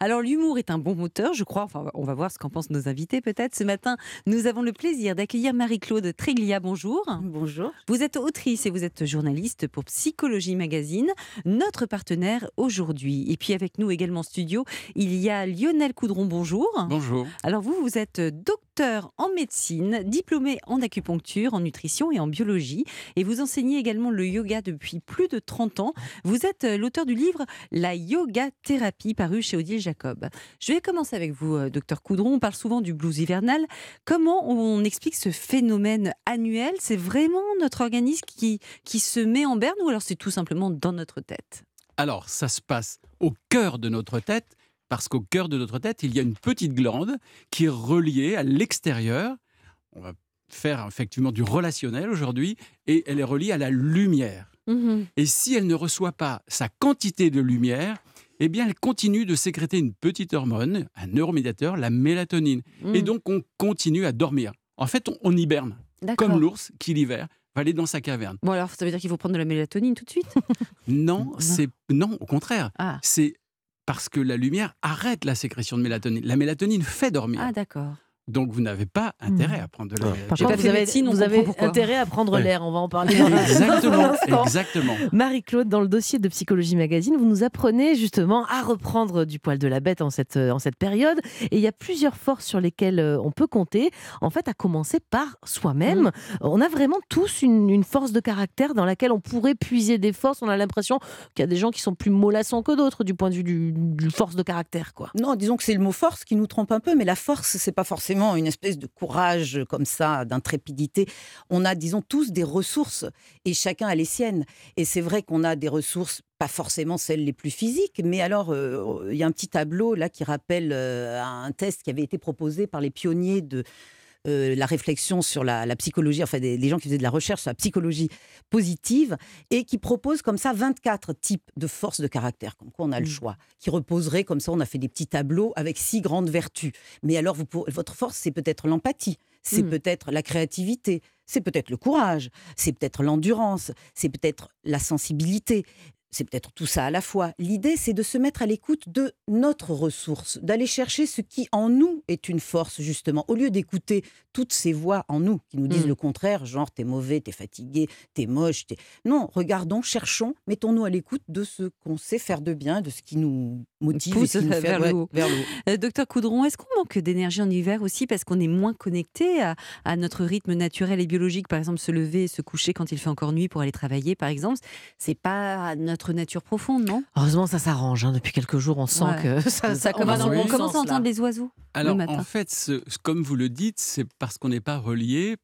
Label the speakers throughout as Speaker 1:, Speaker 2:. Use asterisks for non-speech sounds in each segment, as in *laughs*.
Speaker 1: Alors l'humour est un bon moteur, je crois. Enfin, on va voir ce qu'en pensent nos invités peut-être. Ce matin, nous avons le plaisir d'accueillir Marie-Claude Tréglia. Bonjour.
Speaker 2: Bonjour.
Speaker 1: Vous êtes autrice et vous êtes journaliste pour Psychologie Magazine, notre partenaire aujourd'hui. Et puis avec nous également en studio, il y a Lionel Coudron. Bonjour.
Speaker 3: Bonjour.
Speaker 1: Alors vous, vous êtes docteur en médecine, diplômé en acupuncture, en nutrition et en biologie. Et vous enseignez également le yoga depuis plus de 30 ans. Vous êtes l'auteur du livre La yoga thérapie paru chez Odile Jacob. Je vais commencer avec vous, euh, docteur Coudron. On parle souvent du blues hivernal. Comment on explique ce phénomène annuel? C'est vraiment notre organisme qui, qui se met en berne ou alors c'est tout simplement dans notre tête?
Speaker 3: Alors, ça se passe au cœur de notre tête, parce qu'au cœur de notre tête, il y a une petite glande qui est reliée à l'extérieur. On va faire effectivement du relationnel aujourd'hui, et elle est reliée à la lumière.
Speaker 1: Mmh
Speaker 3: Et si elle ne reçoit pas sa quantité de lumière, eh bien, elle continue de sécréter une petite hormone, un neuromédiateur, la mélatonine. Et
Speaker 1: Mmh.
Speaker 3: donc, on continue à dormir. En fait, on, on hiberne, comme l'ours qui, l'hiver, va aller dans sa caverne.
Speaker 1: Bon alors, ça veut dire qu'il faut prendre de la mélatonine tout de suite?
Speaker 3: Non,
Speaker 1: Non.
Speaker 3: c'est non, au contraire.
Speaker 1: Ah,
Speaker 3: C'est parce que la lumière arrête la sécrétion de mélatonine. La mélatonine fait dormir.
Speaker 1: ah d'accord.
Speaker 3: Donc, vous n'avez pas intérêt à prendre de la
Speaker 2: Par
Speaker 3: mélatonine.
Speaker 1: J'ai
Speaker 2: contre,
Speaker 1: pas
Speaker 2: vous
Speaker 1: fait
Speaker 2: avez,
Speaker 1: médecine,
Speaker 2: vous avez intérêt à prendre
Speaker 3: Ouais.
Speaker 2: l'air. On va en parler dans *laughs* un
Speaker 3: Exactement,
Speaker 2: instant.
Speaker 3: exactement.
Speaker 2: Marie-Claude, dans le dossier de Psychologie Magazine, vous nous apprenez justement à reprendre du poil de la bête en cette, en cette période. Et il y a plusieurs forces sur lesquelles euh, on peut compter. En fait, à commencer par soi-même. On a vraiment tous une, une force de caractère dans laquelle on pourrait puiser des forces. On a l'impression qu'il y a des gens qui sont plus mollassants que d'autres du point de vue du, du force de caractère. Quoi.
Speaker 4: Non, disons que c'est le mot force qui nous trompe un peu, mais la force, c'est pas forcément une espèce de courage comme ça, d'intrépidité. On a, disons, tous des ressources et chacun a les siennes. Et c'est vrai qu'on a des ressources, pas forcément celles les plus physiques, mais alors, euh, il y a un petit tableau là qui rappelle euh, un test qui avait été proposé par les pionniers de. Euh, la réflexion sur la, la psychologie, enfin des, des gens qui faisaient de la recherche sur la psychologie positive, et qui propose comme ça 24 types de forces de caractère, comme quoi on a le
Speaker 1: Mm.
Speaker 4: choix, qui reposeraient comme ça, on a fait des petits tableaux avec six grandes vertus. Mais alors, vous pour- votre force, c'est peut-être l'empathie, c'est
Speaker 1: Mm.
Speaker 4: peut-être la créativité, c'est peut-être le courage, c'est peut-être l'endurance, c'est peut-être la sensibilité. C'est peut-être tout ça à la fois. L'idée, c'est de se mettre à l'écoute de notre ressource, d'aller chercher ce qui en nous est une force, justement, au lieu d'écouter toutes ces voix en nous qui nous disent
Speaker 1: Mm.
Speaker 4: le contraire, genre t'es mauvais, t'es fatigué, t'es moche. t'es- Non, regardons, cherchons, mettons-nous à l'écoute de ce qu'on sait faire de bien, de ce qui nous motive et qui nous fait
Speaker 1: vers le
Speaker 4: ouais,
Speaker 1: haut.
Speaker 4: vers le haut.
Speaker 1: Euh, docteur Coudron, est-ce qu'on manque d'énergie en hiver aussi parce qu'on est moins connecté à, à notre rythme naturel et biologique Par exemple, se lever et se coucher quand il fait encore nuit pour aller travailler, par exemple, c'est pas notre nature profonde, non?
Speaker 2: Heureusement, ça s'arrange. hein. Depuis quelques jours, on sent
Speaker 1: Ouais.
Speaker 2: que *laughs* ça,
Speaker 1: commence, on commence à entendre les oiseaux.
Speaker 3: Alors,
Speaker 1: matin?
Speaker 3: en fait, ce- comme vous le dites, c'est parce qu'on n'est pas relié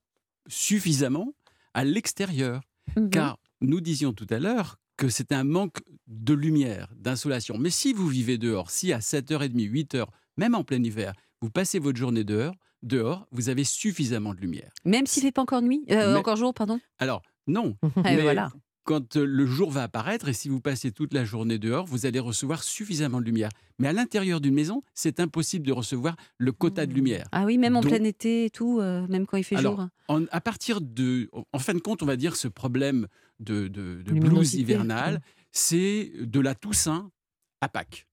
Speaker 3: suffisamment à l'extérieur.
Speaker 1: Mhm.
Speaker 3: Car nous disions tout à l'heure que c'est un manque de lumière, d'insolation. Mais si vous vivez dehors, si à 7h30, 8h, même en plein hiver, vous passez votre journée dehors, dehors, vous avez suffisamment de lumière.
Speaker 1: Même s'il fait pas encore nuit, euh,
Speaker 3: Mais-
Speaker 1: encore jour, pardon?
Speaker 3: Alors, non, *laughs*
Speaker 1: Eh
Speaker 3: mais
Speaker 1: voilà.
Speaker 3: Quand euh, le jour va apparaître et si vous passez toute la journée dehors, vous allez recevoir suffisamment de lumière. Mais à l'intérieur d'une maison, c'est impossible de recevoir le quota de lumière.
Speaker 1: Ah oui, même en
Speaker 3: Donc-
Speaker 1: plein été et tout, euh, même quand il fait
Speaker 3: Alors,
Speaker 1: jour.
Speaker 3: En, à partir de, en fin de compte, on va dire ce problème de, de, de blues hivernal, c'est de la Toussaint à Pâques.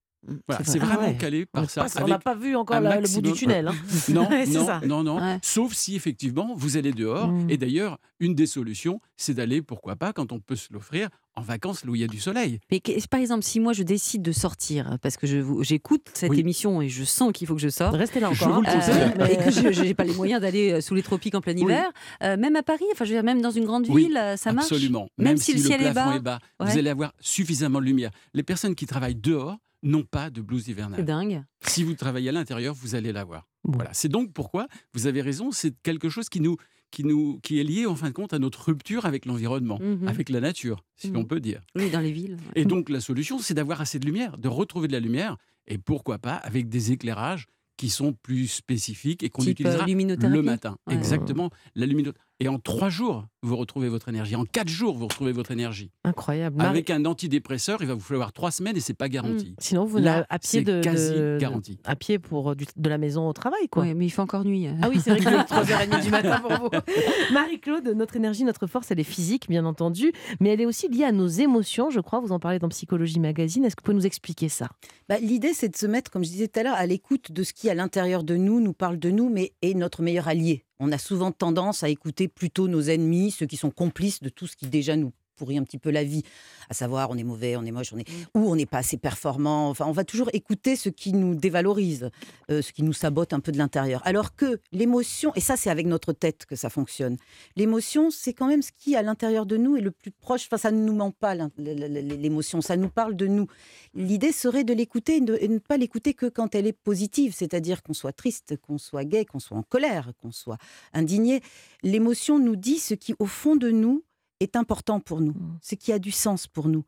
Speaker 3: Voilà,
Speaker 2: C'est
Speaker 3: c'est
Speaker 2: vrai.
Speaker 3: vraiment
Speaker 2: Ah ouais.
Speaker 3: calé
Speaker 2: On
Speaker 3: par ça.
Speaker 2: passe- on n'a pas vu encore le bout du tunnel. hein.
Speaker 3: Non, *laughs* non,
Speaker 2: ça.
Speaker 3: non, non.
Speaker 1: Ouais.
Speaker 3: Sauf si effectivement vous allez dehors.
Speaker 2: Mm.
Speaker 3: Et d'ailleurs, une des solutions, c'est d'aller, pourquoi pas, quand on peut se l'offrir, en vacances là où il y a du soleil.
Speaker 1: Mais que- par exemple, si moi je décide de sortir, parce que je vous- j'écoute cette
Speaker 3: Oui.
Speaker 1: émission et je sens qu'il faut que je sorte,
Speaker 2: Restez là encore. hein.
Speaker 1: Euh,
Speaker 2: Mais- *laughs*
Speaker 1: et que je n'ai pas les moyens d'aller euh, sous les tropiques en plein
Speaker 3: Oui.
Speaker 1: hiver, euh, même à Paris, enfin je veux dire, même dans une grande
Speaker 3: Oui,
Speaker 1: ville, euh, ça marche.
Speaker 3: Absolument.
Speaker 1: Même si le ciel est
Speaker 3: plafond
Speaker 1: bas.
Speaker 3: est bas,
Speaker 1: Ouais.
Speaker 3: vous allez avoir suffisamment de lumière. Les personnes qui travaillent dehors n'ont pas de blues
Speaker 1: C'est
Speaker 3: hivernal.
Speaker 1: dingue.
Speaker 3: Si vous travaillez à l'intérieur, vous allez l'avoir.
Speaker 2: Bon.
Speaker 3: Voilà. C'est donc pourquoi, vous avez raison, c'est quelque chose qui, nous, qui, nous, qui est lié en fin de compte à notre rupture avec l'environnement,
Speaker 1: Mhm.
Speaker 3: avec la nature, si
Speaker 1: Mhm.
Speaker 3: l'on peut dire.
Speaker 1: Oui, dans les villes. ouais.
Speaker 3: Et donc la solution, c'est d'avoir assez de lumière, de retrouver de la lumière, et pourquoi pas avec des éclairages qui sont plus spécifiques et qu'on
Speaker 1: euh,
Speaker 3: utilisera le matin.
Speaker 1: Ouais.
Speaker 3: Exactement, la luminothérapie. Et en trois jours, vous retrouvez votre énergie. En quatre jours, vous retrouvez votre énergie.
Speaker 2: Incroyable. Marie-
Speaker 3: Avec un antidépresseur, il va vous falloir trois semaines et c'est pas garanti.
Speaker 2: Sinon, vous
Speaker 3: Là,
Speaker 2: n'avez à pied
Speaker 3: c'est
Speaker 2: de,
Speaker 3: quasi
Speaker 2: de-
Speaker 3: garanti.
Speaker 2: à pied pour euh, du- de la maison au travail, quoi.
Speaker 1: Ouais, mais il fait encore nuit.
Speaker 2: Ah oui, c'est vrai qu'il est 3h30 du matin pour vous. *laughs* Marie-Claude, notre énergie, notre force, elle est physique, bien entendu, mais elle est aussi liée à nos émotions, je crois. Vous en parlez dans Psychologie Magazine. Est-ce que vous pouvez nous expliquer ça?
Speaker 4: Bah, L'idée, c'est de se mettre, comme je disais tout à l'heure, à l'écoute de ce qui, à l'intérieur de nous, nous parle de nous, mais est notre meilleur allié. On a souvent tendance à écouter plutôt nos ennemis, ceux qui sont complices de tout ce qui déjà nous pourrit un petit peu la vie, à savoir on est mauvais, on est moche, on est ou on n'est pas assez performant. Enfin, on va toujours écouter ce qui nous dévalorise, euh, ce qui nous sabote un peu de l'intérieur. Alors que l'émotion, et ça c'est avec notre tête que ça fonctionne. L'émotion, c'est quand même ce qui à l'intérieur de nous est le plus proche. Enfin, ça ne nous ment pas l'émotion, ça nous parle de nous. L'idée serait de l'écouter et de- ne pas l'écouter que quand elle est positive, c'est-à-dire qu'on soit triste, qu'on soit gai, qu'on soit en colère, qu'on soit indigné. L'émotion nous dit ce qui, au fond de nous, est important pour nous,
Speaker 2: Mm.
Speaker 4: ce qui a du sens pour nous.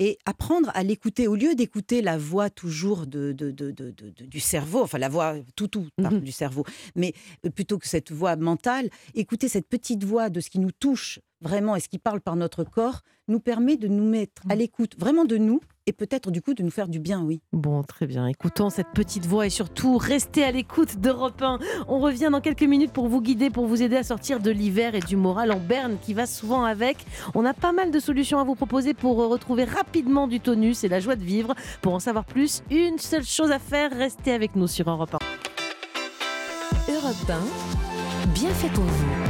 Speaker 4: Et apprendre à l'écouter, au lieu d'écouter la voix toujours de, de- de- du cerveau, enfin la voix tout, tout
Speaker 2: Mhm.
Speaker 4: du cerveau, mais euh, plutôt que cette voix mentale, écouter cette petite voix de ce qui nous touche vraiment et ce qui parle par notre corps, nous permet de nous mettre à l'écoute vraiment de nous et peut-être du coup de nous faire du bien, oui.
Speaker 2: Bon, très bien. Écoutons cette petite voix et surtout, restez à l'écoute d'Europe 1. On revient dans quelques minutes pour vous guider, pour vous aider à sortir de l'hiver et du moral en berne qui va souvent avec. On a pas mal de solutions à vous proposer pour euh, retrouver rapidement du tonus et la joie de vivre. Pour en savoir plus, une seule chose à faire, restez avec nous sur Europe 1.
Speaker 5: Europe 1, bien fait pour vous.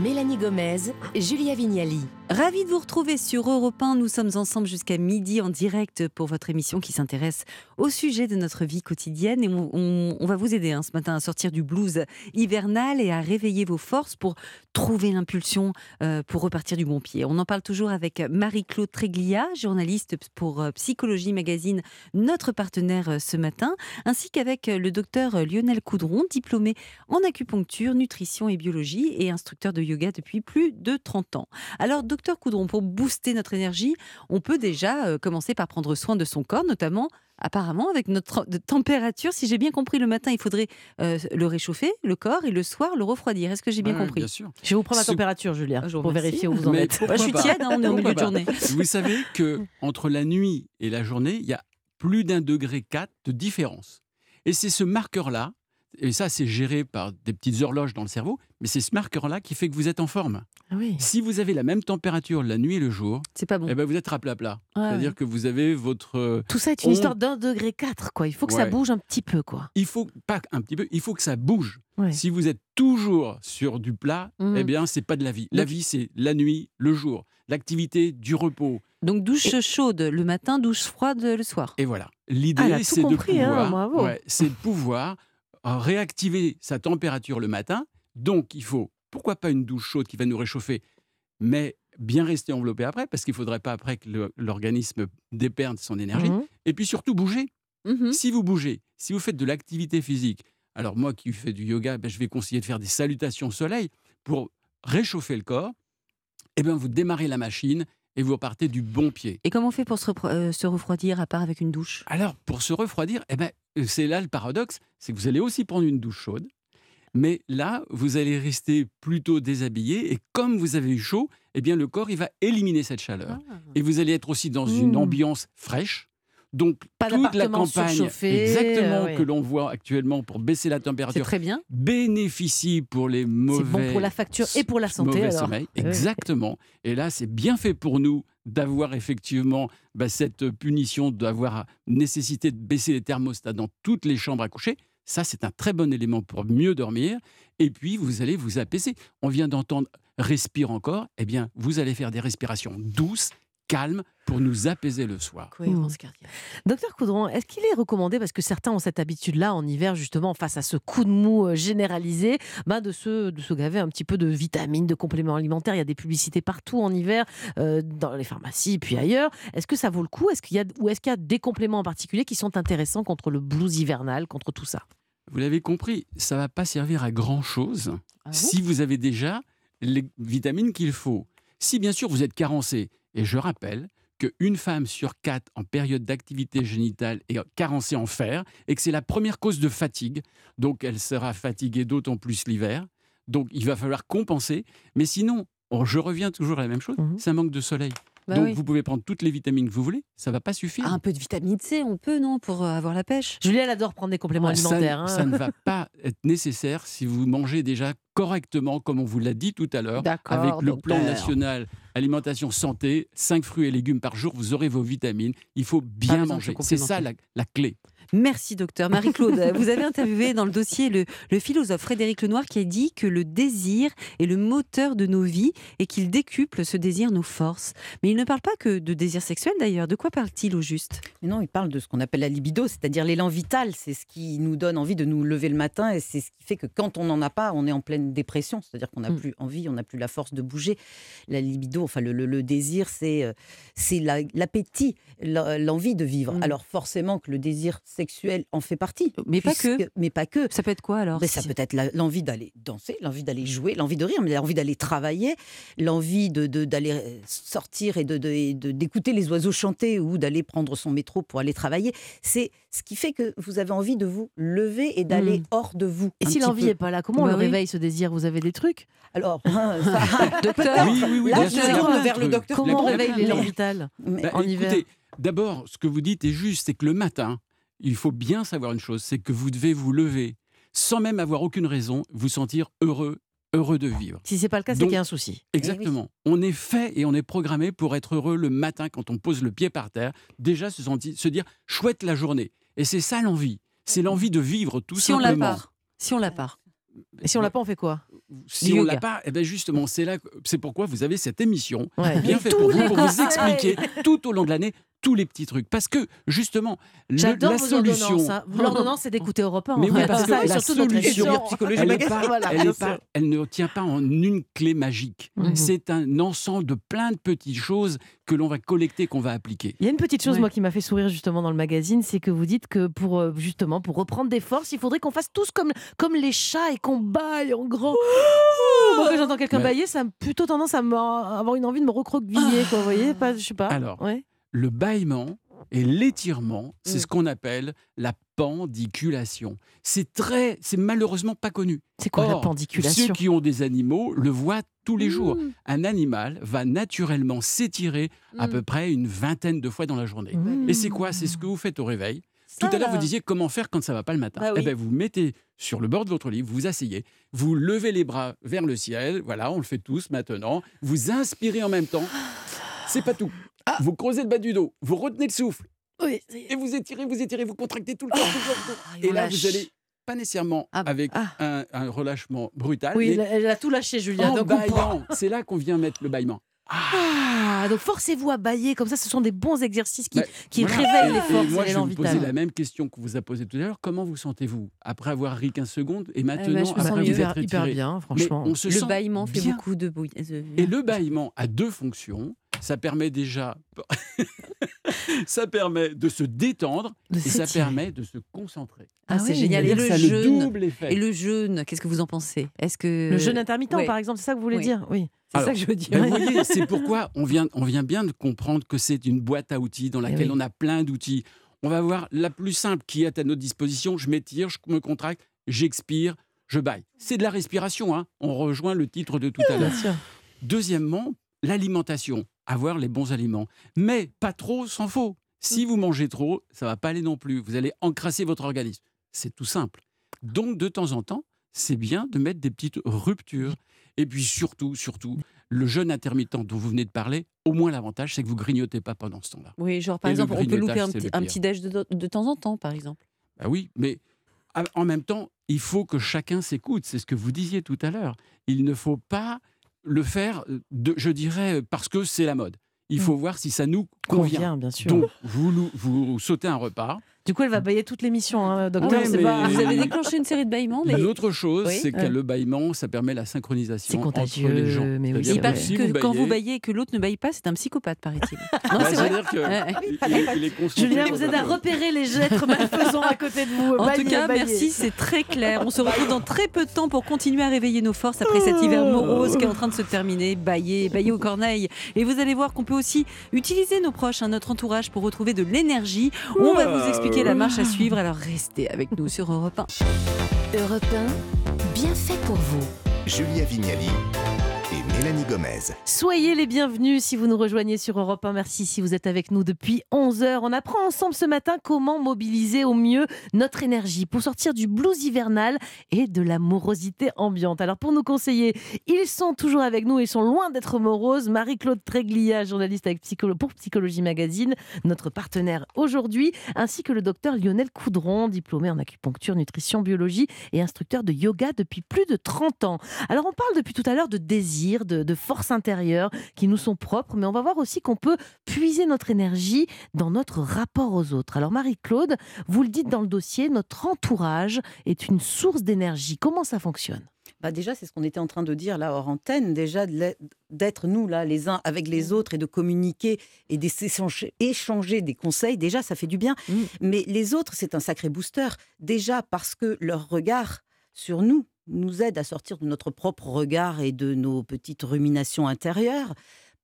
Speaker 5: Mélanie Gomez, Julia Vignali.
Speaker 1: Ravi de vous retrouver sur Europe 1. Nous sommes ensemble jusqu'à midi en direct pour votre émission qui s'intéresse au sujet de notre vie quotidienne. Et on, va vous aider hein, ce matin à sortir du blues hivernal et à réveiller vos forces pour trouver l'impulsion euh, pour repartir du bon pied. On en parle toujours avec Marie-Claude Tréglia, journaliste pour euh, Psychologie Magazine, notre partenaire euh, ce matin, ainsi qu'avec le docteur Lionel Coudron, diplômé en acupuncture, nutrition et biologie et instructeur de yoga depuis plus de 30 ans. Alors, docteur Coudron, pour booster notre énergie, on peut déjà euh, commencer par prendre soin de son corps, notamment apparemment avec notre de température. Si j'ai bien compris, le matin, il faudrait euh, le réchauffer, le corps, et le soir, le refroidir. Est-ce que j'ai bien
Speaker 3: Ouais,
Speaker 1: compris?
Speaker 3: Bien sûr.
Speaker 2: Je vais vous prendre la
Speaker 3: Ce-
Speaker 2: température, Julia,
Speaker 1: Ah,
Speaker 2: pour vérifier où vous en
Speaker 3: Mais
Speaker 2: êtes.
Speaker 1: Bah, Je suis tiède, hein, on est au milieu de journée. *laughs*
Speaker 3: Vous savez que entre la nuit et la journée, il y a plus d'un degré 4 de différence. Et c'est ce marqueur-là, et ça c'est géré par des petites horloges dans le cerveau, mais c'est ce marqueur-là qui fait que vous êtes en forme.
Speaker 2: Ah oui.
Speaker 3: Si vous avez la même température la nuit et le jour,
Speaker 1: C'est pas bon.
Speaker 3: eh ben vous êtes rapla-plat.
Speaker 1: Ouais,
Speaker 3: C'est-à-dire
Speaker 1: ouais.
Speaker 3: que vous avez votre... euh,
Speaker 2: Tout ça est une
Speaker 3: On-
Speaker 2: histoire d'un degré 4, quoi. Il faut que ça bouge un petit peu, quoi.
Speaker 3: Il faut, pas un petit peu, il faut que ça bouge. Si vous êtes toujours sur du plat,
Speaker 1: Mhm.
Speaker 3: eh bien c'est pas de la vie. La vie c'est la nuit, le jour, l'activité, du repos.
Speaker 1: Donc douche chaude le matin, douche froide le soir.
Speaker 3: Et voilà.
Speaker 2: Ah,
Speaker 3: L'idée,
Speaker 2: tout
Speaker 3: c'est de
Speaker 2: hein,
Speaker 3: pouvoir, c'est de pouvoir euh, réactiver sa température le matin. Donc, il faut, pourquoi pas une douche chaude qui va nous réchauffer, mais bien rester enveloppé après, parce qu'il ne faudrait pas après que l'organisme déperde son énergie.
Speaker 2: Mhm.
Speaker 3: Et puis surtout, bouger.
Speaker 1: Mhm.
Speaker 3: Si vous bougez, si vous faites de l'activité physique, alors moi qui fais du yoga, ben, je vais conseiller de faire des salutations au soleil pour réchauffer le corps. Et bien, vous démarrez la machine et vous repartez du bon pied.
Speaker 1: Et comment on fait pour se, euh, se refroidir à part avec une douche?
Speaker 3: Alors, pour se refroidir, eh ben, euh, c'est là le paradoxe, c'est que vous allez aussi prendre une douche chaude, mais là, vous allez rester plutôt déshabillé, et comme vous avez eu chaud, eh bien, le corps, il va éliminer cette chaleur. Et vous allez être aussi dans une
Speaker 2: Mmh.
Speaker 3: ambiance fraîche. Donc,
Speaker 2: Pas
Speaker 3: toute la campagne exactement
Speaker 2: euh,
Speaker 3: que l'on voit actuellement pour baisser la
Speaker 1: C'est
Speaker 3: température
Speaker 1: très bien.
Speaker 3: bénéficie pour les
Speaker 2: C'est
Speaker 3: mauvais
Speaker 2: bon pour la facture et pour la santé.
Speaker 3: mauvais
Speaker 2: alors.
Speaker 3: sommeil. Exactement. Et là, c'est bien fait pour nous d'avoir effectivement bah, cette punition, d'avoir nécessité de baisser les thermostats dans toutes les chambres à coucher. Ça, c'est un très bon élément pour mieux dormir. Et puis, vous allez vous apaiser. On vient d'entendre respire encore. Eh bien, vous allez faire des respirations douces, calmes, pour nous apaiser le soir.
Speaker 1: Cohérence cardiaque.
Speaker 2: Docteur Coudron, est-ce qu'il est recommandé, parce que certains ont cette habitude-là en hiver, justement, face à ce coup de mou euh, généralisé, bah, de, se, de se gaver un petit peu de vitamines, de compléments alimentaires? Il y a des publicités partout en hiver, euh, dans les pharmacies, puis ailleurs. Est-ce que ça vaut le coup? Est-ce qu'il y a, Ou est-ce qu'il y a des compléments en particulier qui sont intéressants contre le blues hivernal, contre tout ça?
Speaker 3: Vous l'avez compris, ça ne va pas servir à grand-chose
Speaker 1: Ah
Speaker 3: si vous avez déjà les vitamines qu'il faut. Si bien sûr vous êtes carencé, et je rappelle qu'une femme sur quatre en période d'activité génitale est carencée en fer, et que c'est la première cause de fatigue, donc elle sera fatiguée d'autant plus l'hiver. Donc il va falloir compenser. Mais sinon, oh, je reviens toujours à la même chose, c'est un manque de soleil.
Speaker 1: Bah
Speaker 3: Donc
Speaker 1: oui.
Speaker 3: vous pouvez prendre toutes les vitamines que vous voulez, ça va pas suffire.
Speaker 1: Ah, un peu de vitamine C, on peut, non, pour euh, avoir la pêche?
Speaker 2: Julie, elle adore prendre des compléments
Speaker 3: Ah, ça,
Speaker 2: alimentaires. hein.
Speaker 3: ça ne va pas être nécessaire si vous mangez déjà correctement, comme on vous l'a dit tout à l'heure, avec le plan
Speaker 2: docteur.
Speaker 3: national alimentation santé, 5 fruits et légumes par jour, vous aurez vos vitamines. Il faut bien manger. C'est ça la, la clé.
Speaker 1: Merci docteur. Marie-Claude, *laughs* vous avez interviewé dans le dossier le, le philosophe Frédéric Lenoir qui a dit que le désir est le moteur de nos vies et qu'il décuple ce désir nos forces. Mais il ne parle pas que de désir sexuel d'ailleurs. De quoi parle-t-il au juste?
Speaker 4: Mais non, il parle de ce qu'on appelle la libido, c'est-à-dire l'élan vital. C'est ce qui nous donne envie de nous lever le matin et c'est ce qui fait que quand on n'en a pas, on est en pleine dépression. C'est-à-dire qu'on n'a
Speaker 2: Mm.
Speaker 4: plus envie, on n'a plus la force de bouger. La libido, enfin le, le- le désir, c'est euh, c'est la- l'appétit, la- l'envie de vivre.
Speaker 1: Mm.
Speaker 4: Alors forcément que le désir sexuel en fait partie.
Speaker 1: Mais pas que.
Speaker 4: Mais pas que.
Speaker 1: Ça peut être quoi alors
Speaker 4: Mais ça
Speaker 1: si-
Speaker 4: peut être l'envie d'aller danser, l'envie d'aller jouer, l'envie de rire, mais l'envie d'aller travailler, l'envie de, de- d'aller euh, sortir et de, de- d'écouter les oiseaux chanter ou d'aller prendre son métro pour aller travailler. C'est ce qui fait que vous avez envie de vous lever et d'aller
Speaker 1: Mm.
Speaker 4: hors de vous.
Speaker 2: Et si l'envie n'est pas là, comment on le
Speaker 1: oui.
Speaker 2: réveille ce désir Vous avez des trucs
Speaker 4: Alors, hein, *laughs* ça- *laughs*
Speaker 1: Docteur
Speaker 3: Oui, oui, oui,
Speaker 4: Là, je tourne vers le docteur.
Speaker 2: Comment on réveille l'élan vital
Speaker 3: Bah,
Speaker 2: en hiver
Speaker 3: D'abord, ce que vous dites est juste, c'est que le matin, il faut bien savoir une chose, c'est que vous devez vous lever sans même avoir aucune raison, vous sentir heureux, heureux de vivre.
Speaker 2: Si c'est pas le cas, c'est qu'il y a un souci.
Speaker 3: Exactement. On est fait et on est programmé pour être heureux le matin quand on pose le pied par terre. Déjà se, sentir, se dire chouette la journée. Et c'est ça l'envie. C'est l'envie de vivre tout
Speaker 1: si on l'a
Speaker 3: simplement.
Speaker 1: pas. Si on l'a pas.
Speaker 2: Et si on l'a pas, on fait quoi?
Speaker 3: Si
Speaker 1: Du
Speaker 3: on l'a pas, eh ben justement, c'est là, c'est pourquoi vous avez cette émission.
Speaker 2: Ouais.
Speaker 3: bien faite pour vous, pour vous expliquer tout au long de l'année tous les petits trucs. Parce que justement, le-
Speaker 2: J'adore
Speaker 3: la
Speaker 2: vos
Speaker 3: solution.
Speaker 2: ordonnances. hein. L'ordonnance, c'est d'écouter Europe 1.
Speaker 3: Mais oui, parce que la solution- Elle, est
Speaker 4: Magazine.
Speaker 3: pas-
Speaker 2: Voilà,
Speaker 3: elle,
Speaker 2: bien
Speaker 3: est pas-
Speaker 2: sûr.
Speaker 3: elle ne tient pas en une clé magique.
Speaker 2: Mhm.
Speaker 3: C'est un ensemble de plein de petites choses que l'on va collecter, qu'on va appliquer.
Speaker 2: Il y a une petite chose,
Speaker 1: Ouais.
Speaker 2: moi, qui m'a fait sourire justement dans le magazine, c'est que vous dites que pour euh, justement pour reprendre des forces, il faudrait qu'on fasse tous comme comme les chats et qu'on baille en grand. Moi, quand j'entends quelqu'un
Speaker 3: Ouais.
Speaker 2: bailler, ça a plutôt tendance à avoir une envie de me recroqueviller, quoi. Vous voyez, pas, je sais pas.
Speaker 3: Alors,
Speaker 2: Ouais.
Speaker 3: Le bâillement et l'étirement, c'est
Speaker 2: Mm.
Speaker 3: ce qu'on appelle la pendiculation. C'est très, c'est malheureusement pas connu.
Speaker 2: c'est quoi la pendiculation
Speaker 3: Ceux qui ont des animaux le voient tous les jours.
Speaker 1: Mmh.
Speaker 3: Un animal va naturellement s'étirer à
Speaker 1: Mmh.
Speaker 3: peu près une vingtaine de fois dans la journée. Et c'est quoi? C'est ce que vous faites au réveil. Tout à l'heure, vous disiez comment faire quand ça va pas le matin.
Speaker 1: Bah
Speaker 3: Eh
Speaker 1: oui.
Speaker 3: ben, vous mettez sur le bord de votre lit, vous vous asseyez, vous levez les bras vers le ciel. Voilà, on le fait tous maintenant. Vous inspirez en même temps. C'est pas tout.
Speaker 1: Ah.
Speaker 3: Vous creusez le bas du dos, vous retenez le souffle
Speaker 2: Oui.
Speaker 3: et vous étirez, vous étirez, vous contractez tout le corps.
Speaker 1: Ah, et
Speaker 3: Et là,
Speaker 1: lâche.
Speaker 3: vous allez pas nécessairement
Speaker 1: Ah,
Speaker 3: avec
Speaker 2: ah.
Speaker 3: un, un relâchement brutal,
Speaker 2: Oui,
Speaker 3: mais
Speaker 2: elle a- tout lâché, Julia.
Speaker 3: en bâillant. C'est là qu'on vient mettre le bâillement.
Speaker 2: Ah, donc forcez-vous à bailler, comme ça, ce sont des bons exercices qui,
Speaker 3: Bah,
Speaker 2: qui
Speaker 3: Voilà.
Speaker 2: réveillent
Speaker 3: Et-
Speaker 2: les
Speaker 3: et
Speaker 2: forces
Speaker 3: moi,
Speaker 2: et
Speaker 3: je vais vous poser la même question qu'on vous a posée tout à l'heure. Comment vous sentez-vous après avoir ri 15 secondes et
Speaker 1: Eh ben,
Speaker 3: maintenant,
Speaker 1: je me
Speaker 3: après
Speaker 1: sens
Speaker 3: vous êtes
Speaker 2: hyper, bien,
Speaker 3: Mais
Speaker 2: franchement.
Speaker 3: on se
Speaker 1: Le
Speaker 3: sent
Speaker 1: bâillement fait
Speaker 3: bien.
Speaker 1: beaucoup de bruit.
Speaker 3: Et le bâillement a deux fonctions. Ça permet déjà, *laughs* ça permet de se détendre
Speaker 2: De
Speaker 3: et ça permet de se concentrer.
Speaker 1: Ah, c'est
Speaker 2: oui,
Speaker 1: génial. Et le
Speaker 3: ça
Speaker 1: jeûne.
Speaker 3: double effet.
Speaker 1: Et le jeûne, qu'est-ce que vous en pensez? Est-ce que
Speaker 2: Le jeûne intermittent, par exemple, c'est ça que vous voulez
Speaker 1: Oui.
Speaker 2: dire? Oui.
Speaker 1: C'est ça que je veux dire.
Speaker 3: Ben, vous voyez, *laughs* c'est pourquoi on vient, on vient bien de comprendre que c'est une boîte à outils dans laquelle
Speaker 2: Eh oui.
Speaker 3: on a plein d'outils. On va voir la plus simple qui est à notre disposition. Je m'étire, je me contracte, j'expire, je baille. C'est de la respiration. Hein. On rejoint le titre de tout à l'heure. Deuxièmement, l'alimentation. Avoir les bons aliments. Mais pas trop s'en faut. Si vous mangez trop, ça va pas aller non plus. Vous allez encrasser votre organisme. C'est tout simple. Donc, de temps en temps, c'est bien de mettre des petites ruptures. Et puis surtout, surtout, le jeûne intermittent dont vous venez de parler, au moins l'avantage, c'est que vous grignotez pas pendant ce temps-là.
Speaker 1: Oui, genre par
Speaker 3: Et
Speaker 1: exemple, on peut louper un petit, un déj de, de temps en temps, par exemple.
Speaker 3: Bah oui, mais en même temps, il faut que chacun s'écoute. C'est ce que vous disiez tout à l'heure. Il ne faut pas le faire, euh, de, je dirais, parce que c'est la mode. Il faut voir si ça nous convient.
Speaker 2: Convient, bien sûr.
Speaker 3: Donc, vous sautez un repas.
Speaker 2: Du coup, elle va bailler toute l'émission, hein, docteur.
Speaker 3: Mais-
Speaker 2: pas...
Speaker 1: Vous avez déclenché une série de bâillements, mais
Speaker 3: L'autre chose,
Speaker 1: Oui.
Speaker 3: c'est que
Speaker 2: Ouais.
Speaker 3: le bâillement, ça permet la synchronisation
Speaker 2: contagieux,
Speaker 3: entre les gens.
Speaker 2: mais oui,
Speaker 1: il paraît que quand vous
Speaker 3: baillez-
Speaker 1: et que l'autre ne baille pas, c'est un psychopathe, paraît-il. *laughs* Non,
Speaker 3: Bah,
Speaker 1: c'est vrai.
Speaker 3: que il- il il
Speaker 2: Julien, vous aide à repérer les êtres malfaisants à côté de vous.
Speaker 1: En tout cas, merci, c'est très clair. On se retrouve dans très peu de temps pour continuer à réveiller nos forces après cet hiver morose qui est en train de se terminer. Bailler, bailler aux corneilles. Et vous allez voir qu'on peut aussi utiliser nos proches, hein, notre entourage, pour retrouver de l'énergie. On va vous expliquer la marche à suivre, alors restez avec nous sur Europe 1.
Speaker 5: Europe 1, bien fait pour vous.
Speaker 6: Julia Vignali Mélanie Gomez.
Speaker 2: Soyez les bienvenus si vous nous rejoignez sur Europe 1. Merci si vous êtes avec nous depuis 11h. On apprend ensemble ce matin comment mobiliser au mieux notre énergie pour sortir du blues hivernal et de la morosité ambiante. Alors pour nous conseiller, ils sont toujours avec nous et sont loin d'être moroses. Marie-Claude Tréglia, journaliste avec Psycholo- pour Psychologie Magazine, notre partenaire aujourd'hui, ainsi que le docteur Lionel Coudron, diplômé en acupuncture, nutrition, biologie et instructeur de yoga depuis plus de 30 ans. Alors on parle depuis tout à l'heure de désir, de, de force intérieure qui nous sont propres, mais on va voir aussi qu'on peut puiser notre énergie dans notre rapport aux autres. Alors Marie-Claude, vous le dites dans le dossier, notre entourage est une source d'énergie. Comment ça fonctionne?
Speaker 4: Bah déjà, c'est ce qu'on était en train de dire là hors antenne, déjà d'être nous là les uns avec les autres et de communiquer et d'échanger échanger des conseils. Déjà, ça fait du bien.
Speaker 2: Mm.
Speaker 4: Mais les autres, c'est un sacré booster. Déjà parce que leur regard sur nous nous aide à sortir de notre propre regard et de nos petites ruminations intérieures.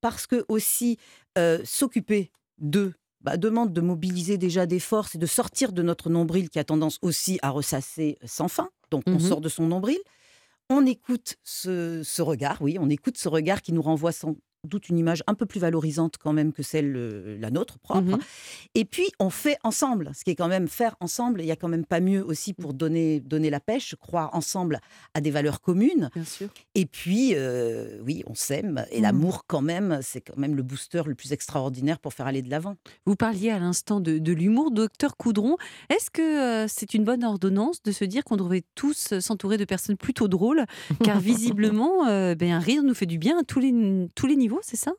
Speaker 4: Parce que aussi euh, s'occuper d'eux bah, demande de mobiliser déjà des forces et de sortir de notre nombril qui a tendance aussi à ressasser sans fin. Donc on
Speaker 2: Mhm.
Speaker 4: sort de son nombril. On écoute ce, ce regard, oui, on écoute ce regard qui nous renvoie sans doute une image un peu plus valorisante quand même que celle, euh, la nôtre propre.
Speaker 2: Mhm.
Speaker 4: Et puis, on fait ensemble, ce qui est quand même faire ensemble. Il y a quand même pas mieux aussi pour donner, donner la pêche, croire ensemble à des valeurs communes.
Speaker 1: Bien sûr.
Speaker 4: Et puis, euh, oui, on s'aime. Et
Speaker 2: Mhm.
Speaker 4: l'amour, quand même, c'est quand même le booster le plus extraordinaire pour faire aller de l'avant.
Speaker 1: Vous parliez à l'instant de, de l'humour, docteur Coudron. Est-ce que euh, c'est une bonne ordonnance de se dire qu'on devrait tous s'entourer de personnes plutôt drôles? Car *laughs* visiblement, euh, ben, un rire nous fait du bien à tous les, tous les niveaux, c'est ça?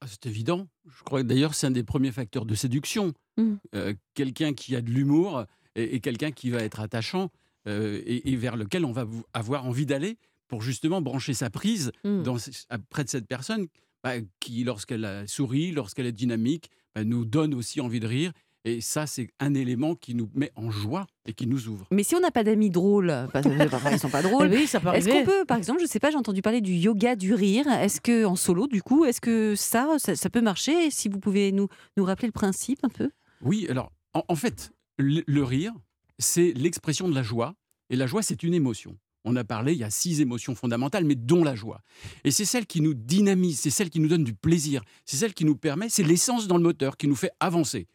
Speaker 3: Ah, C'est évident. Je crois que d'ailleurs, c'est un des premiers facteurs de séduction.
Speaker 1: Mm.
Speaker 3: Euh, quelqu'un qui a de l'humour et, et quelqu'un qui va être attachant euh, et, et vers lequel on va avoir envie d'aller pour justement brancher sa prise
Speaker 1: Mm.
Speaker 3: dans, ce- près de cette personne bah, qui, lorsqu'elle sourit, lorsqu'elle est dynamique, bah, nous donne aussi envie de rire. Et ça, c'est un élément qui nous met en joie et qui nous ouvre.
Speaker 1: Mais si on n'a pas d'amis drôles, parce que parfois ils sont pas *laughs* drôles,
Speaker 2: Oui,
Speaker 1: Est-ce qu'on peut, par exemple, je sais pas, j'ai entendu parler du yoga du rire. Est-ce que en solo, du coup, est-ce que ça, ça, ça peut marcher? Si vous pouvez nous, nous rappeler le principe un peu?
Speaker 3: Oui, alors, en, en fait, le, le rire, c'est l'expression de la joie. Et la joie, c'est une émotion. On a parlé, il y a six émotions fondamentales, mais dont la joie. Et c'est celle qui nous dynamise, c'est celle qui nous donne du plaisir, c'est celle qui nous permet, c'est l'essence dans le moteur qui nous fait avancer.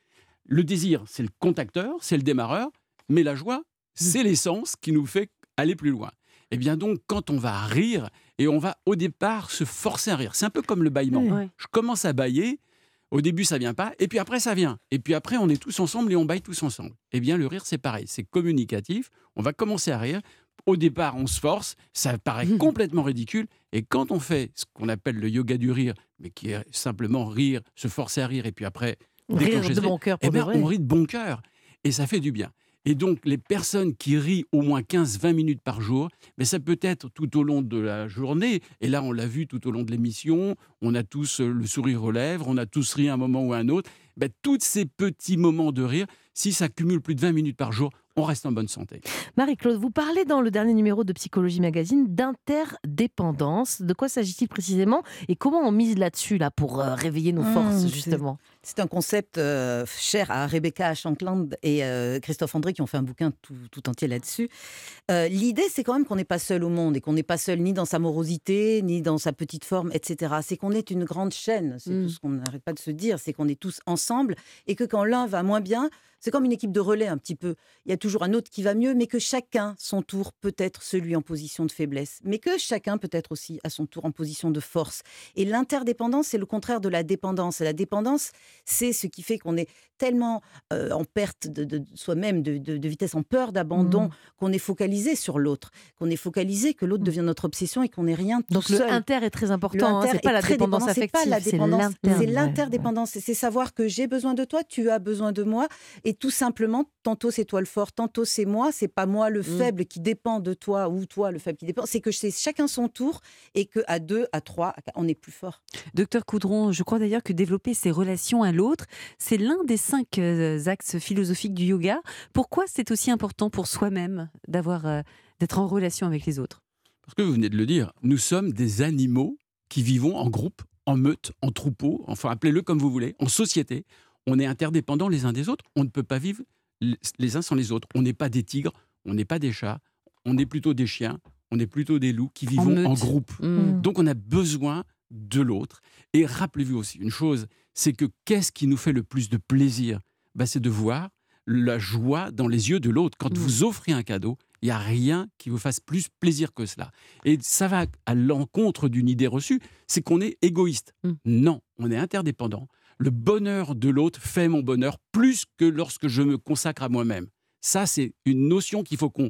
Speaker 3: Le désir, c'est le contacteur, c'est le démarreur, mais la joie, c'est l'essence qui nous fait aller plus loin. Et bien donc, quand on va rire, et on va au départ se forcer à rire, c'est un peu comme le bâillement.
Speaker 1: Ouais.
Speaker 3: Je commence à bailler, au début ça vient pas, et puis après ça vient. Et puis après on est tous ensemble et on baille tous ensemble. Eh bien le rire c'est pareil, c'est communicatif, on va commencer à rire. Au départ on se force, ça paraît *laughs* complètement ridicule, et quand on fait ce qu'on appelle le yoga du rire, mais qui est simplement rire, se forcer à rire, et puis après
Speaker 2: Rire
Speaker 3: déclencher
Speaker 2: de bon cœur
Speaker 3: eh
Speaker 2: pour
Speaker 3: bien,
Speaker 2: vrai.
Speaker 3: on rit de bon cœur. Et ça fait du bien. Et donc, les personnes qui rient au moins 15-20 minutes par jour, mais ça peut être tout au long de la journée. Et là, on l'a vu tout au long de l'émission. On a tous euh, le sourire aux lèvres, on a tous ri à un moment ou à un autre. Ben, tous ces petits moments de rire, si ça cumule plus de 20 minutes par jour, on reste en bonne santé.
Speaker 2: Marie-Claude, vous parlez dans le dernier numéro de Psychologie Magazine d'interdépendance. De quoi s'agit-il précisément et comment on mise là-dessus là, pour euh, réveiller nos
Speaker 4: Mmh,
Speaker 2: forces,
Speaker 4: c'est-
Speaker 2: justement?
Speaker 4: C'est un concept euh, cher à Rebecca Shankland et euh, Christophe André qui ont fait un bouquin tout, tout entier là-dessus. Euh, L'idée, c'est quand même qu'on n'est pas seul au monde et qu'on n'est pas seul ni dans sa morosité, ni dans sa petite forme, etc. C'est qu'on est une grande chaîne. C'est
Speaker 1: Mm.
Speaker 4: tout ce qu'on n'arrête pas de se dire. C'est qu'on est tous ensemble et que quand l'un va moins bien, c'est comme une équipe de relais un petit peu. Il y a toujours un autre qui va mieux, mais que chacun, son tour, peut être celui en position de faiblesse, mais que chacun peut être aussi à son tour en position de force. Et l'interdépendance, c'est le contraire de la dépendance. Et la dépendance, c'est ce qui fait qu'on est tellement euh, en perte de, de soi-même, de, de- de vitesse, en peur d'abandon,
Speaker 2: Mm.
Speaker 4: qu'on est focalisé sur l'autre, qu'on est focalisé que l'autre
Speaker 2: Mm.
Speaker 4: devient notre obsession et qu'on n'est rien tout
Speaker 2: Donc le
Speaker 4: seul.
Speaker 2: inter est très important. hein,
Speaker 4: inter
Speaker 2: c'est pas la dépendance affective,
Speaker 4: C'est l'interdépendance. C'est savoir que j'ai besoin de toi, tu as besoin de moi. Et tout simplement, tantôt c'est toi le fort, tantôt c'est moi. C'est pas moi le
Speaker 1: Mm.
Speaker 4: faible qui dépend de toi ou toi le faible qui dépend. C'est que c'est chacun son tour et que à deux, à trois, à quatre, on est plus fort.
Speaker 1: Docteur Coudron, je crois d'ailleurs que développer ses relations à l'autre, c'est l'un des cinq euh, axes philosophiques du yoga. Pourquoi c'est aussi important pour soi-même d'avoir, euh, d'être en relation avec les autres?
Speaker 3: Parce que vous venez de le dire, nous sommes des animaux qui vivons en groupe, en meute, en troupeau, enfin appelez-le comme vous voulez, en société. On est interdépendants les uns des autres. On ne peut pas vivre les uns sans les autres. On n'est pas des tigres, on n'est pas des chats, on est plutôt des chiens. on est plutôt des loups qui vivons en, groupe.
Speaker 1: Mm.
Speaker 3: Donc on a besoin de l'autre. Et rappelez-vous aussi une chose, c'est que qu'est-ce qui nous fait le plus de plaisir? Ben, C'est de voir la joie dans les yeux de l'autre. Quand
Speaker 1: Mm.
Speaker 3: vous offrez un cadeau, il n'y a rien qui vous fasse plus plaisir que cela. Et ça va à l'encontre d'une idée reçue, c'est qu'on est égoïste.
Speaker 1: Mm.
Speaker 3: Non, on est interdépendant. Le bonheur de l'autre fait mon bonheur plus que lorsque je me consacre à moi-même. Ça, c'est une notion qu'il faut qu'on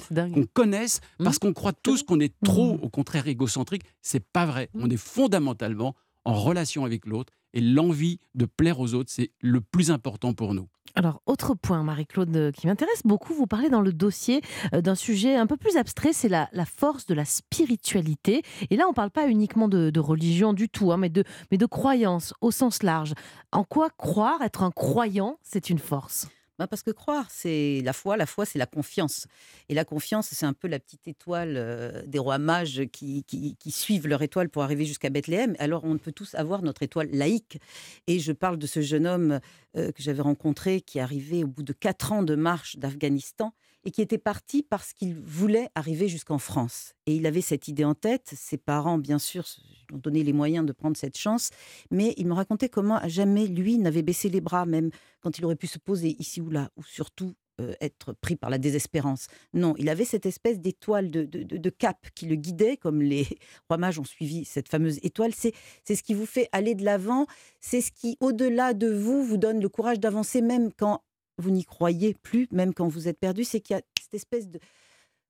Speaker 3: connaisse parce qu'on croit tous qu'on est trop,
Speaker 2: Mhm.
Speaker 3: au contraire, égocentrique. C'est pas vrai.
Speaker 1: Mhm.
Speaker 3: On est fondamentalement en relation avec l'autre et l'envie de plaire aux autres, c'est le plus important pour nous.
Speaker 2: Alors, autre point, Marie-Claude, euh, qui m'intéresse beaucoup, vous parlez dans le dossier euh, d'un sujet un peu plus abstrait, c'est la, la force de la spiritualité. Et là, on ne parle pas uniquement de, religion du tout, hein, mais de croyance au sens large. En quoi croire, être un croyant, c'est une force?
Speaker 4: Ben, parce que croire, c'est la foi. La foi, c'est la confiance. Et la confiance, c'est un peu la petite étoile des rois mages qui, qui- suivent leur étoile pour arriver jusqu'à Bethléem. Alors, on peut tous avoir notre étoile laïque. Et je parle de ce jeune homme que j'avais rencontré qui est arrivé au bout de quatre ans de marche d'Afghanistan et qui était parti parce qu'il voulait arriver jusqu'en France. Et il avait cette idée en tête. Ses parents, bien sûr, lui ont donné les moyens de prendre cette chance. Mais il me racontait comment jamais lui n'avait baissé les bras, même quand il aurait pu se poser ici ou là, ou surtout euh, être pris par la désespérance. Non, il avait cette espèce d'étoile de, de- cap qui le guidait, comme les *laughs* rois mages ont suivi cette fameuse étoile. C'est ce qui vous fait aller de l'avant, c'est ce qui, au-delà de vous, vous donne le courage d'avancer, même quand vous n'y croyez plus, même quand vous êtes perdu. C'est qu'il y a cette espèce de,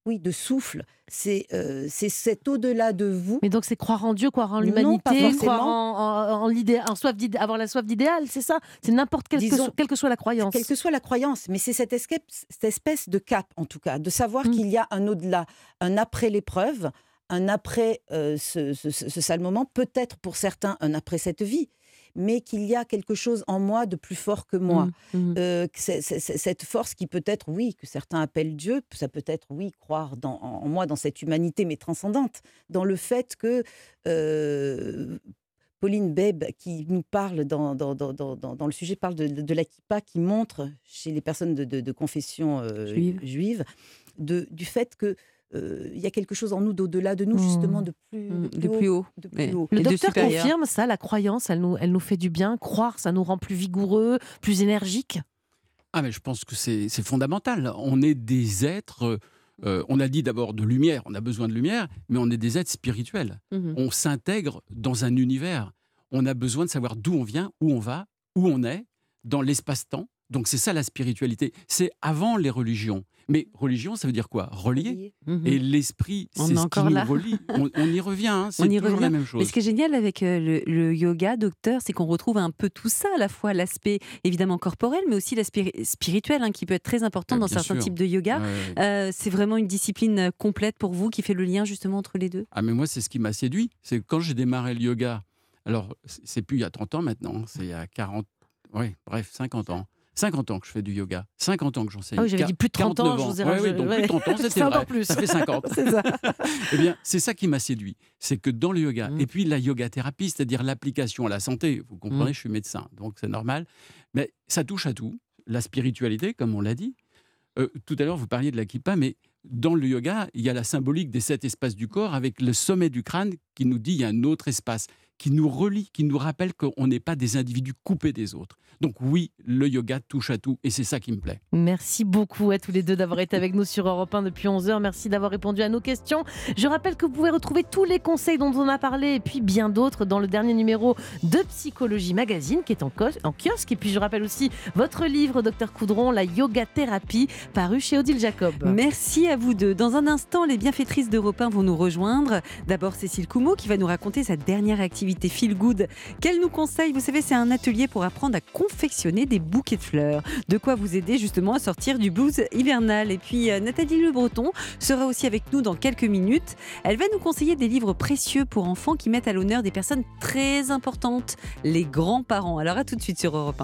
Speaker 4: oui, de souffle. C'est euh, c'est cet au-delà de vous.
Speaker 2: Mais donc, c'est croire en Dieu, croire en l'humanité, croire en, en, en l'idée, avoir la soif d'idéal, c'est ça? C'est n'importe quelle, que quelle que soit la croyance.
Speaker 4: Quelle que soit la croyance, mais c'est cette espèce, cette espèce de cap, en tout cas, de savoir
Speaker 2: Mm.
Speaker 4: qu'il y a un au-delà, un après l'épreuve, un après euh, ce, ce- ce- ce sale moment, peut-être pour certains un après cette vie, mais qu'il y a quelque chose en moi de plus fort que moi.
Speaker 2: Mm, mm.
Speaker 4: Euh, cette force qui peut être, oui, que certains appellent Dieu, ça peut être, oui, croire dans- en, en moi, dans cette humanité, mais transcendante, dans le fait que euh, Pauline Beb, qui nous parle dans, dans, dans, dans- dans- dans le sujet, parle de, de, la kippa, qui montre chez les personnes de, de- de confession euh,
Speaker 1: Juive.
Speaker 4: juive, du fait que euh, il y a quelque chose en nous d'au-delà de nous,
Speaker 2: Mm.
Speaker 4: justement, de plus,
Speaker 1: Mm, De plus haut.
Speaker 4: de plus
Speaker 1: Mais-
Speaker 4: haut.
Speaker 2: Le docteur confirme ça, la croyance, elle nous, elle nous fait du bien. Croire, ça nous rend plus vigoureux, plus énergiques.
Speaker 3: Ah, mais je pense que c'est c'est fondamental. On est des êtres. euh, on a dit d'abord de lumière, on a besoin de lumière, mais on est des êtres spirituels.
Speaker 1: Mhm.
Speaker 3: On s'intègre dans un univers. On a besoin de savoir d'où on vient, où on va, où on est, dans l'espace-temps. Donc c'est ça la spiritualité. C'est avant les religions. Mais religion, ça veut dire quoi? Relier.
Speaker 1: Mhm.
Speaker 3: Et l'esprit, c'est
Speaker 1: est
Speaker 3: ce qui nous
Speaker 1: là.
Speaker 3: relie. *laughs* On, on y revient, hein, c'est
Speaker 1: On y
Speaker 3: toujours la
Speaker 1: revient.
Speaker 3: même
Speaker 1: Mais
Speaker 3: chose.
Speaker 1: ce qui est génial avec euh, le, le yoga, docteur, c'est qu'on retrouve un peu tout ça, à la fois l'aspect évidemment corporel, mais aussi l'aspect spirituel, hein, qui peut être très important
Speaker 3: Euh,
Speaker 1: dans certains
Speaker 3: sûr.
Speaker 1: types de yoga.
Speaker 3: Ouais, ouais.
Speaker 1: Euh, c'est vraiment une discipline euh, complète pour vous qui fait le lien justement entre les deux?
Speaker 3: Ah, mais moi, c'est ce qui m'a séduit. C'est quand j'ai démarré le yoga. Alors, c'est- plus il y a 30 ans maintenant, hein, c'est il y a 40, oui, bref, 50 ans. 50 ans que je fais du yoga. 50 ans que j'enseigne.
Speaker 2: Ah oui, j'avais dit plus de 30 ans,
Speaker 3: 49
Speaker 2: je vous ai
Speaker 3: Ouais,
Speaker 2: rajouté-
Speaker 3: ouais, donc
Speaker 2: ouais.
Speaker 3: plus de 30 ans, c'était
Speaker 2: encore
Speaker 3: vrai.
Speaker 2: plus.
Speaker 3: Ça fait 50. *laughs*
Speaker 2: C'est ça. *laughs*
Speaker 3: Eh bien, c'est ça qui m'a séduit. C'est que dans le yoga,
Speaker 1: Mm.
Speaker 3: et puis la yoga thérapie, c'est-à-dire l'application à la santé, vous comprenez,
Speaker 1: Mm.
Speaker 3: je suis médecin, donc c'est normal, mais ça touche à tout. La spiritualité, comme on l'a dit. Euh, tout à l'heure, vous parliez de la kippa, mais dans le yoga, il y a la symbolique des sept espaces du corps avec le sommet du crâne qui nous dit il y a un autre espace, qui nous relie, qui nous rappelle qu'on n'est pas des individus coupés des autres. Donc oui, le yoga touche à tout et c'est ça qui me plaît.
Speaker 2: Merci beaucoup à tous les deux d'avoir été avec nous sur Europe 1 depuis 11h. Merci d'avoir répondu à nos questions. Je rappelle que vous pouvez retrouver tous les conseils dont on a parlé et puis bien d'autres dans le dernier numéro de Psychologie Magazine qui est en, kiosque. Et puis je rappelle aussi votre livre, Docteur Coudron, La Yoga Thérapie, paru chez Odile Jacob.
Speaker 1: Merci à vous deux. Dans un instant, les bienfaitrices d'Europe 1 vont nous rejoindre. D'abord Cécile Coumeau qui va nous raconter sa dernière activité Feel Good. Qu'elle nous conseille, vous savez, c'est un atelier pour apprendre à confectionner des bouquets de fleurs. De quoi vous aider justement à sortir du blues hivernal. Et puis euh, Nathalie Le Breton sera aussi avec nous dans quelques minutes. Elle va nous conseiller des livres précieux pour enfants qui mettent à l'honneur des personnes très importantes, les grands-parents. Alors à tout de suite sur Europe 1.